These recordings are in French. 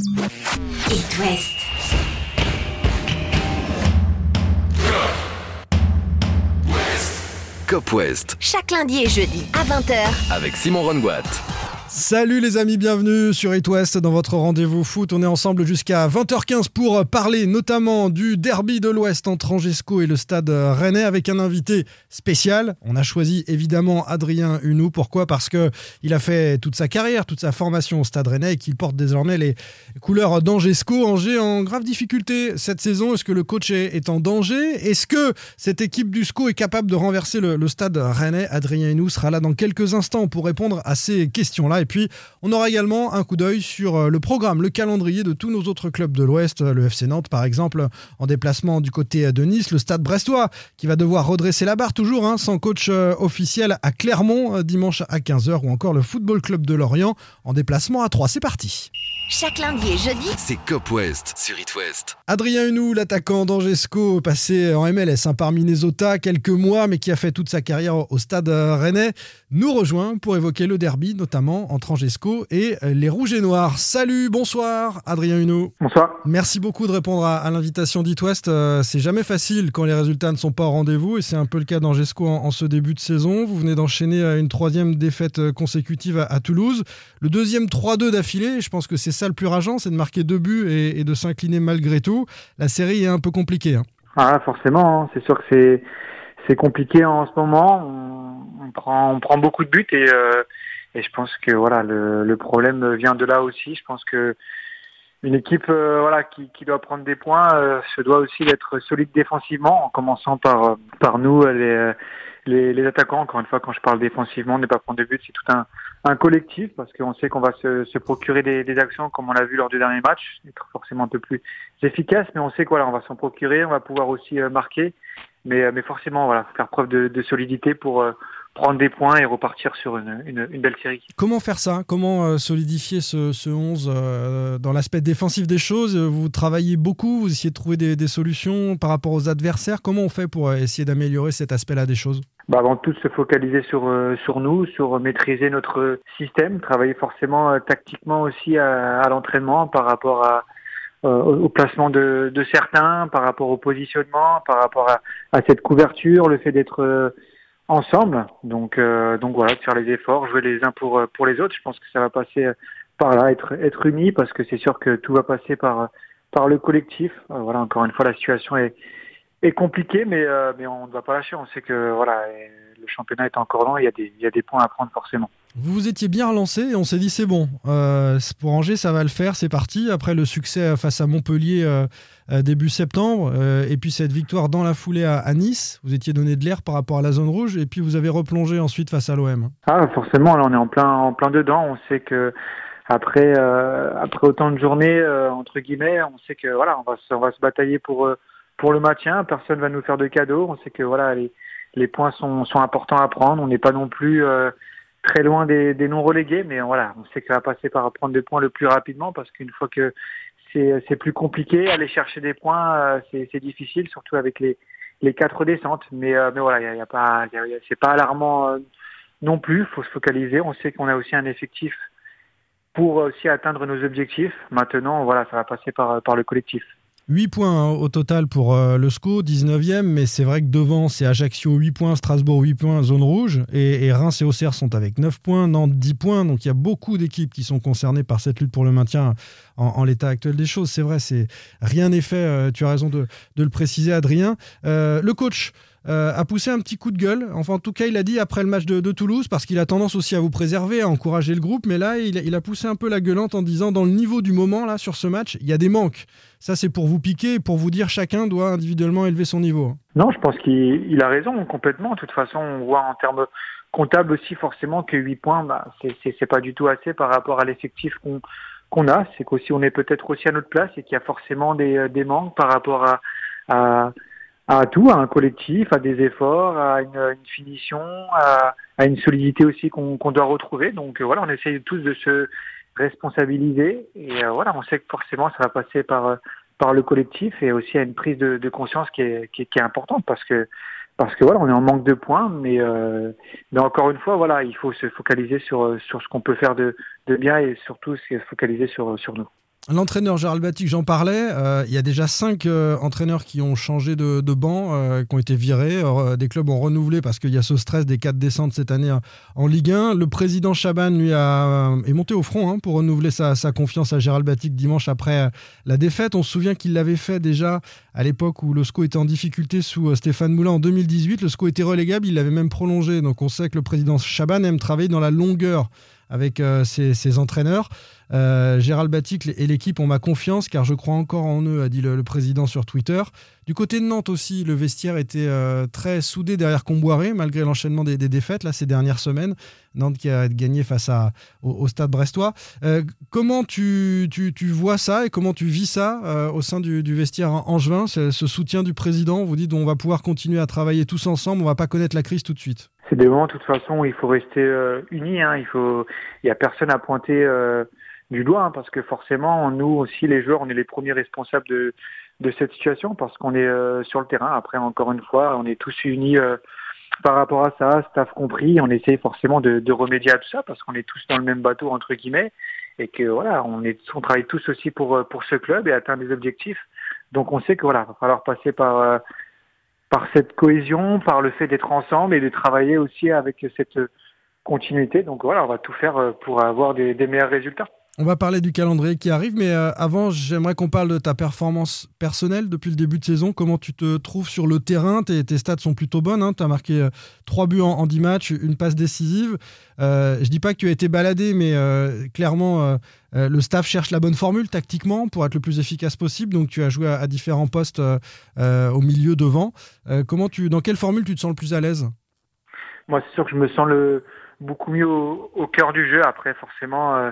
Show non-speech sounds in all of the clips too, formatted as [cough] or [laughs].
It West. Cop West Chaque lundi et jeudi à 20h. avec Simon Rongoat. Salut les amis, bienvenue sur It West dans votre rendez-vous foot. On est ensemble jusqu'à 20h15 pour parler notamment du derby de l'Ouest entre Angesco et le stade rennais avec un invité spécial. On a choisi évidemment Adrien Hunou. Pourquoi? Parce que il a fait toute sa carrière, toute sa formation au stade rennais et qu'il porte désormais les couleurs d'Angesco. Angers en grave difficulté cette saison. Est-ce que le coach est, en danger? Est-ce que cette équipe du SCO est capable de renverser le, le stade rennais? Adrien Hunou sera là dans quelques instants pour répondre à ces questions-là. Et puis, on aura également un coup d'œil sur euh, le programme, le calendrier de tous nos autres clubs de l'Ouest. Le FC Nantes, par exemple, en déplacement du côté de Nice. Le stade brestois, qui va devoir redresser la barre, toujours, hein, sans coach euh, officiel à Clermont, euh, dimanche à 15h. Ou encore le Football Club de Lorient, en déplacement à 3. C'est parti. Chaque lundi et jeudi, C'est Cop West sur It West. Adrien Hunou, l'attaquant d'Angesco, passé en MLS hein, par Minnesota quelques mois, mais qui a fait toute sa carrière au stade euh, rennais, nous rejoint pour évoquer le derby, notamment entre Angesco et euh, les Rouges et Noirs. Salut, bonsoir, Adrien Hunou. Bonsoir. Merci beaucoup de répondre à, à l'invitation d'It West. Euh, c'est jamais facile quand les résultats ne sont pas au rendez-vous, et c'est un peu le cas d'Angesco en, en ce début de saison. Vous venez d'enchaîner euh, une troisième défaite consécutive à, à Toulouse. Le deuxième 3-2 d'affilée, je pense que c'est ça le plus rageant, c'est de marquer deux buts et, et de s'incliner malgré tout. La série est un peu compliquée. hein. Ah, forcément, hein. c'est sûr que c'est c'est compliqué en ce moment. On, on prend on prend beaucoup de buts et euh, et je pense que voilà le, le problème vient de là aussi. Je pense que une équipe euh, voilà qui, qui doit prendre des points euh, se doit aussi d'être solide défensivement en commençant par euh, par nous les, les attaquants. Encore une fois, quand je parle défensivement, ne pas prendre de buts, c'est tout un collectif parce qu'on sait qu'on va se, procurer des, actions comme on l'a vu lors du dernier match, être forcément un peu plus efficace, mais on sait que voilà, va s'en procurer, on va pouvoir aussi euh, marquer, mais, euh, forcément faire preuve de, solidité pour euh, prendre des points et repartir sur une, belle série. Comment faire ça? Comment solidifier ce, ce 11 euh, dans l'aspect défensif des choses? Vous travaillez beaucoup, vous essayez de trouver des, solutions par rapport aux adversaires. Comment on fait pour essayer d'améliorer cet aspect-là des choses? Bah, avant tout, se focaliser sur euh, sur nous, sur maîtriser notre système, travailler forcément euh, tactiquement aussi à, à l'entraînement par rapport à euh, au placement de, de certains, par rapport au positionnement, par rapport à, à cette couverture, le fait d'être ensemble. Donc euh, donc voilà, de faire les efforts, jouer les uns pour pour les autres. Je pense que ça va passer par là, être être unis, parce que c'est sûr que tout va passer par par le collectif. Euh, voilà, encore une fois, la situation est est compliquée, mais euh, mais on ne va pas lâcher. On sait que voilà, le championnat est encore long. Il y a des il y a des points à prendre forcément. Vous vous étiez bien relancé et on s'est dit c'est bon. Euh, pour Angers, ça va le faire, c'est parti. Après le succès euh, face à Montpellier euh, début septembre, et puis cette victoire dans la foulée à, à Nice, vous étiez donné de l'air par rapport à la zone rouge, et puis vous avez replongé ensuite face à l'OM. Ah, forcément, là, on est en plein, en plein dedans. On sait que après, après autant de journées entre guillemets, on sait que voilà, on va, se, on va se batailler pour pour le maintien. Personne va nous faire de cadeaux. On sait que voilà, les les points sont sont importants à prendre. On n'est pas non plus euh, très loin des, des non relégués, mais voilà, on sait que ça va passer par prendre des points le plus rapidement parce qu'une fois que c'est plus compliqué, aller chercher des points, euh, c'est difficile, surtout avec les les quatre descentes. Mais euh, mais voilà, il y a, a pas, c'est pas alarmant. euh, non plus, faut se focaliser. On sait qu'on a aussi un effectif pour aussi atteindre nos objectifs. Maintenant, voilà, ça va passer par, par le collectif. 8 points hein, au total pour euh, le SCO, 19e, mais c'est vrai que devant, c'est Ajaccio 8 points, Strasbourg 8 points, zone rouge, et, Reims et Auxerre sont avec 9 points, Nantes 10 points, donc il y a beaucoup d'équipes qui sont concernées par cette lutte pour le maintien en, l'état actuel des choses. C'est vrai, c'est rien n'est fait, euh, tu as raison de, de le préciser, Adrien. Euh, le coach euh, a poussé un petit coup de gueule, enfin en tout cas il a dit après le match de, Toulouse, parce qu'il a tendance aussi à vous préserver, à encourager le groupe, mais là il, a- poussé un peu la gueulante en disant dans le niveau du moment, là, sur ce match, il y a des manques. Ça, c'est pour vous piquer pour vous dire chacun doit individuellement élever son niveau. Non, je pense qu'il il a raison complètement. De toute façon, on voit en termes comptables aussi forcément que 8 points, bah, c'est- pas du tout assez par rapport à l'effectif qu'on a. C'est qu'aussi on est peut-être aussi à notre place et qu'il y a forcément des, euh, manques par rapport à, à tout, à un collectif, à des efforts, à une, une finition, à, à une solidité aussi qu'on doit retrouver. Donc euh, voilà, on essaye tous de se responsabiliser et euh, voilà, on sait que forcément ça va passer par euh, par le collectif et aussi à une prise de, de conscience qui est, qui, est, qui est importante parce que parce que voilà, on est en manque de points, mais euh, mais encore une fois, voilà, il faut se focaliser sur sur ce qu'on peut faire de, de bien et surtout se focaliser sur sur nous. L'entraîneur Gérald Batic, j'en parlais. Euh, il y a déjà cinq euh, entraîneurs qui ont changé de, banc, euh, qui ont été virés. des clubs ont renouvelé parce qu'il y a ce stress des quatre descentes cette année en Ligue 1. Le président Chaban lui a, est monté au front hein, pour renouveler sa, confiance à Gérald Batic dimanche après la défaite. On se souvient qu'il l'avait fait déjà à l'époque où le SCO était en difficulté sous Stéphane Moulin en 2018. Le SCO était relégable, il l'avait même prolongé. Donc on sait que le président Chaban aime travailler dans la longueur avec ses entraîneurs. Euh, Gérald Batic et l'équipe ont ma confiance car je crois encore en eux, a dit le, président sur Twitter. Du côté de Nantes aussi, le vestiaire était euh, très soudé derrière Comboiré malgré l'enchaînement des, défaites là, ces dernières semaines. Nantes qui a gagné face à, au, stade brestois. Euh, comment tu, vois ça et comment tu vis ça au sein du, vestiaire angevin, ce, ce soutien du président? Vous dites on va pouvoir continuer à travailler tous ensemble, on va pas connaître la crise tout de suite. C'est des moments, de toute façon, où il faut rester unis. Hein. Il faut, il y a personne à pointer du doigt, hein, parce que forcément, nous aussi, les joueurs, on est les premiers responsables de, de cette situation, parce qu'on est euh, sur le terrain. Après, encore une fois, on est tous unis euh, par rapport à ça, staff compris. On essaie forcément de, de remédier à tout ça, parce qu'on est tous dans le même bateau, entre guillemets, et que voilà, on, est, on travaille tous aussi pour, euh, pour ce club et atteindre des objectifs. Donc on sait que voilà, va falloir passer par, par cette cohésion, par le fait d'être ensemble et de travailler aussi avec cette continuité. Donc voilà, on va tout faire pour avoir des, des meilleurs résultats. On va parler du calendrier qui arrive, mais euh, avant, j'aimerais qu'on parle de ta performance personnelle depuis le début de saison. Comment tu te trouves sur le terrain? Tes, stats sont plutôt bonnes. Hein. Tu as marqué euh, trois 3 buts en, 10 matchs, une passe décisive. Euh, je dis pas que tu as été baladé, mais clairement, le staff cherche la bonne formule tactiquement pour être le plus efficace possible. Donc, tu as joué à, différents postes au milieu, devant. comment tu, dans quelle formule tu te sens le plus à l'aise? Moi, c'est sûr que je me sens beaucoup mieux au cœur du jeu. Après, forcément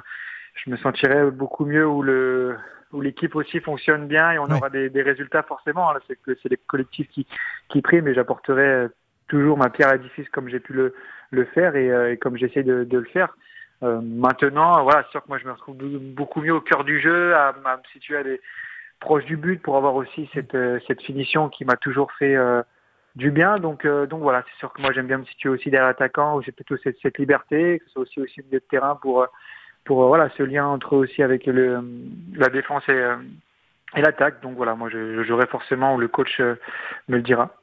je me sentirais beaucoup mieux où le où l'équipe aussi fonctionne bien et on aura des, des, résultats forcément. Hein. C'est que c'est les collectifs qui qui priment mais j'apporterai toujours ma pierre à l'édifice comme j'ai pu le le faire et, euh, et comme j'essaie de, de, le faire. Euh, maintenant, voilà, c'est sûr que moi je me retrouve beaucoup mieux au cœur du jeu, à, à me situer à des proches du but pour avoir aussi cette euh, cette finition qui m'a toujours fait euh, du bien. Donc donc voilà, c'est sûr que moi j'aime bien me situer aussi derrière l'attaquant où j'ai plutôt cette, cette liberté, que ce soit aussi aussi milieu de terrain pour pour euh, voilà ce lien entre aussi avec le, la défense et, euh, et l'attaque. Donc voilà, moi je, j'aurai forcément, le coach euh, me le dira.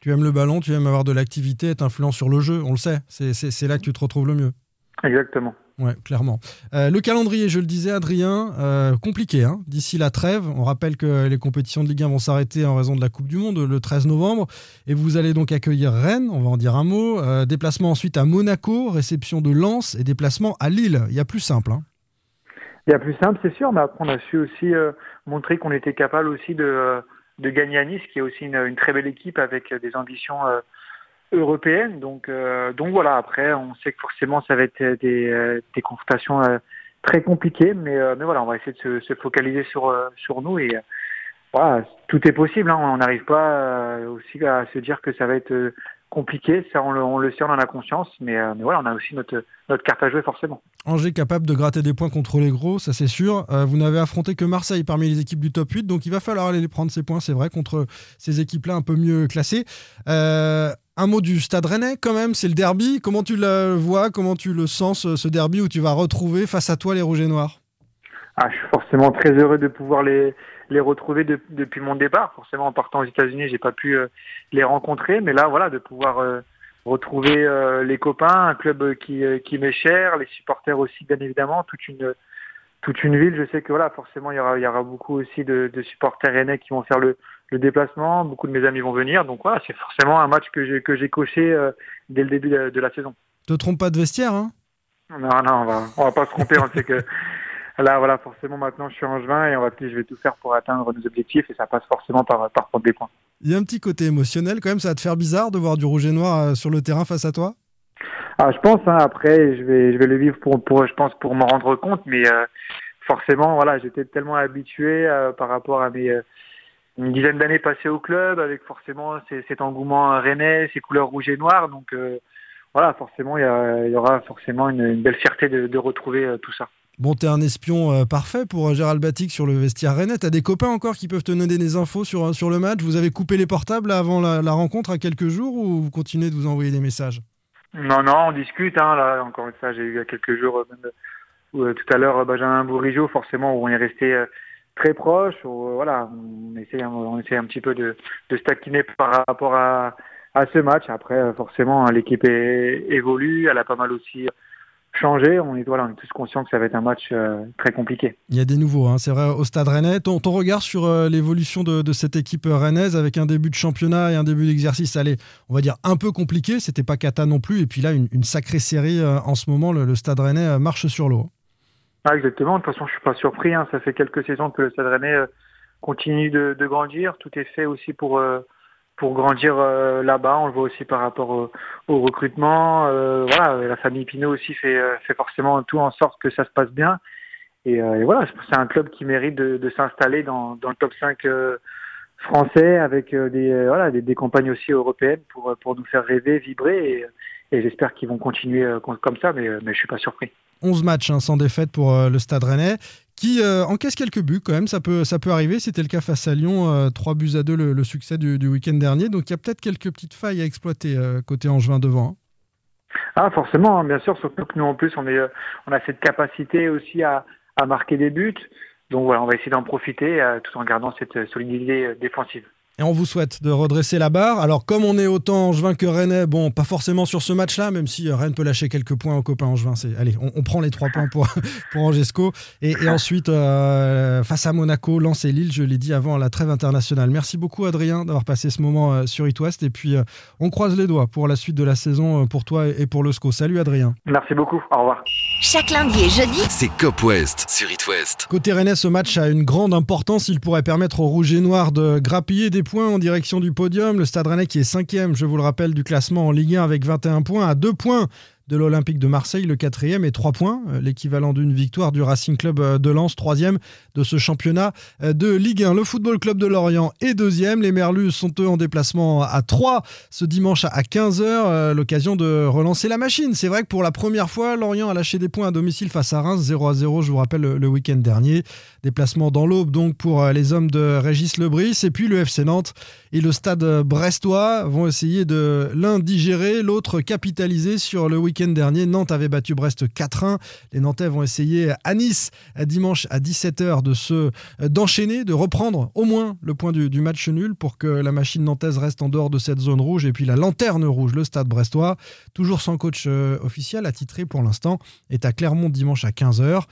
Tu aimes le ballon, tu aimes avoir de l'activité, être influent sur le jeu, on le sait. C'est là que tu te retrouves le mieux. Exactement. Ouais, clairement. Euh, le calendrier, je le disais, Adrien, euh, compliqué. Hein D'ici la trêve, on rappelle que les compétitions de Ligue 1 vont s'arrêter en raison de la Coupe du Monde le 13 novembre. Et vous allez donc accueillir Rennes, on va en dire un mot. Euh, déplacement ensuite à Monaco, réception de Lens et déplacement à Lille. Il y a plus simple. Hein il y a plus simple, c'est sûr, mais après on a su aussi montrer qu'on était capable aussi de, de gagner à Nice, qui est aussi une, une très belle équipe avec des ambitions européenne. Donc, euh, donc voilà, après, on sait que forcément, ça va être des, euh, des confrontations euh, très compliquées, mais, mais voilà, on va essayer de se, se focaliser sur, sur nous et voilà, tout est possible. Hein. On n'arrive pas aussi à se dire que ça va être compliqué, ça on le, on le, sait, on en a conscience, mais, mais, voilà, on a aussi notre, notre carte à jouer forcément. Angers capable de gratter des points contre les gros, ça c'est sûr. vous n'avez affronté que Marseille parmi les équipes du top 8, donc il va falloir aller prendre ces points, c'est vrai, contre ces équipes-là un peu mieux classées. Un mot du Stade Rennais quand même, c'est le derby. Comment tu le vois, comment tu le sens ce, derby où tu vas retrouver face à toi les Rouges et Noirs? Ah, Je suis forcément très heureux de pouvoir les, retrouver depuis mon départ. Forcément en partant aux États-Unis, j'ai pas pu euh, les rencontrer, mais là voilà de pouvoir euh, retrouver euh, les copains, un club qui, m'est cher, les supporters aussi bien évidemment, toute une ville. Je sais que voilà forcément il y aura, il y aura beaucoup aussi de, de supporters rennais qui vont faire le, le déplacement. Beaucoup de mes amis vont venir. Donc voilà, c'est forcément un match que j'ai que j'ai coché euh, dès le début de, la saison. Te trompe pas de vestiaire, hein? Non, non, on va, on va pas se tromper. on sait que [laughs] là, voilà, forcément maintenant je suis en juin et on va, je vais tout faire pour atteindre nos objectifs et ça passe forcément par par prendre des points. Il y a un petit côté émotionnel quand même. Ça va te faire bizarre de voir du rouge et noir euh, sur le terrain face à toi? Ah, je pense. Hein, après, je vais je vais le vivre pour pour je pense pour m'en rendre compte, mais euh, forcément, voilà, j'étais tellement habitué par rapport à mes une dizaine d'années passées au club, avec forcément cet engouement rennais, ces couleurs rouges et noires. Donc euh, voilà, forcément, il y, aura forcément une, belle fierté de, retrouver euh, tout ça. Bon, t'es un espion euh, parfait pour Gérald Batic sur le vestiaire rennais. T'as des copains encore qui peuvent te donner des infos sur, sur le match? Vous avez coupé les portables avant la, rencontre à quelques jours ou vous continuez de vous envoyer des messages? Non, non, on discute. Hein, là, encore une fois, j'ai eu il y a quelques jours même tout à l'heure Benjamin Bourigeau, forcément, où on est resté très proche. voilà, on essaie, on un petit peu de, de se par rapport à, à ce match. Après, forcément, l'équipe évolue, elle a pas mal aussi changé. On est, tous conscients que ça va être un match euh, très compliqué. Il y a des nouveaux, hein, c'est vrai, au Stade Rennais. Ton, ton regard sur euh, l'évolution de, cette équipe rennaise avec un début de championnat et un début d'exercice, allez, on va dire un peu compliqué. C'était pas cata non plus. Et puis là, une, sacrée série euh, en ce moment. Le, Stade Rennais marche sur l'eau. Ah, exactement. De toute façon, je suis pas surpris. Hein. Ça fait quelques saisons que le Stade Rennais continue de, grandir. Tout est fait aussi pour pour grandir euh, là-bas. On le voit aussi par rapport au, recrutement. Euh, voilà, la famille Pinot aussi fait, euh, fait forcément tout en sorte que ça se passe bien. Et, voilà, c'est un club qui mérite de, s'installer dans, le top 5 français avec des, voilà, des, aussi européennes pour, pour nous faire rêver, vibrer. Et, j'espère qu'ils vont continuer comme ça, mais, mais je suis pas surpris. 11 matchs hein, sans défaite pour le Stade Rennais qui euh, encaisse quelques buts quand même. Ça peut, arriver. C'était le cas face à Lyon, euh, 3 buts à 2 le, succès du, week-end dernier. Donc il y a peut-être quelques petites failles à exploiter euh, côté Angevin devant. Hein. Ah forcément, hein, bien sûr. Surtout que nous en plus on, on a cette capacité aussi à marquer des buts. Donc voilà, on va essayer d'en profiter tout en gardant cette solidité défensive. Et on vous souhaite de redresser la barre. Alors, comme on est autant Angevin que Rennais, bon, pas forcément sur ce match-là, même si euh, Rennes peut lâcher quelques points aux copains Angevin. C'est, allez, on, prend les trois points pour, [laughs] pour Angesco. Et, ensuite, euh, face à Monaco, Lens et Lille, je l'ai dit avant la trêve internationale. Merci beaucoup, Adrien, d'avoir passé ce moment euh, sur It West. Et puis, on croise les doigts pour la suite de la saison pour toi et pour le SCO. Salut, Adrien. Merci beaucoup. Au revoir. Chaque lundi et jeudi, c'est Cop West sur It West. Côté Rennais, ce match a une grande importance. Il pourrait permettre aux Rouges et Noirs de grappiller des points en direction du podium. Le Stade Rennais qui est cinquième, je vous le rappelle, du classement en Ligue 1 avec 21 points, à 2 points de l'Olympique de Marseille, le quatrième, et trois points, euh, l'équivalent d'une victoire du Racing Club euh, de Lens, troisième de ce championnat euh, de Ligue 1. Le Football Club de Lorient est deuxième. Les Merlus sont eux en déplacement à 3 ce dimanche à 15h, l'occasion de relancer la machine. C'est vrai que pour la première fois, Lorient a lâché des points à domicile face à Reims, 0 à 0, je vous rappelle, le, week-end dernier. Déplacement dans l'aube donc pour les hommes de Régis Lebris. Et puis le FC Nantes et le stade brestois vont essayer de l'un digérer, l'autre capitaliser sur le week-end dernier, Nantes avait battu Brest 4-1. Les Nantais vont essayer à Nice dimanche à 17h de se d'enchaîner, de reprendre au moins le point du, match nul pour que la machine nantaise reste en dehors de cette zone rouge. Et puis la lanterne rouge, le stade brestois, toujours sans coach euh, officiel, attitré pour l'instant, est à Clermont dimanche à 15h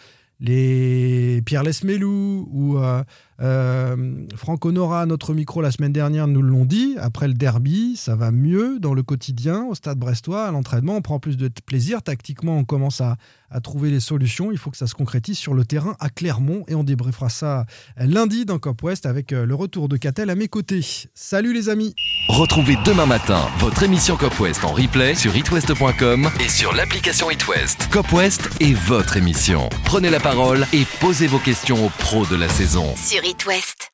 les Pierre Lesmelou ou euh, euh, Franck Honora, notre micro la semaine dernière, nous l'ont dit. Après le derby, ça va mieux dans le quotidien, au stade brestois, à l'entraînement. On prend plus de plaisir. Tactiquement, on commence à, trouver les solutions. Il faut que ça se concrétise sur le terrain à Clermont. Et on débriefera ça lundi dans Cop West avec euh, le retour de Catel à mes côtés. Salut les amis Retrouvez demain matin votre émission Cop West en replay sur itwest.com et sur l'application itwest. Cop West est votre émission. Prenez la parole et posez vos questions aux pros de la saison. Sur It West.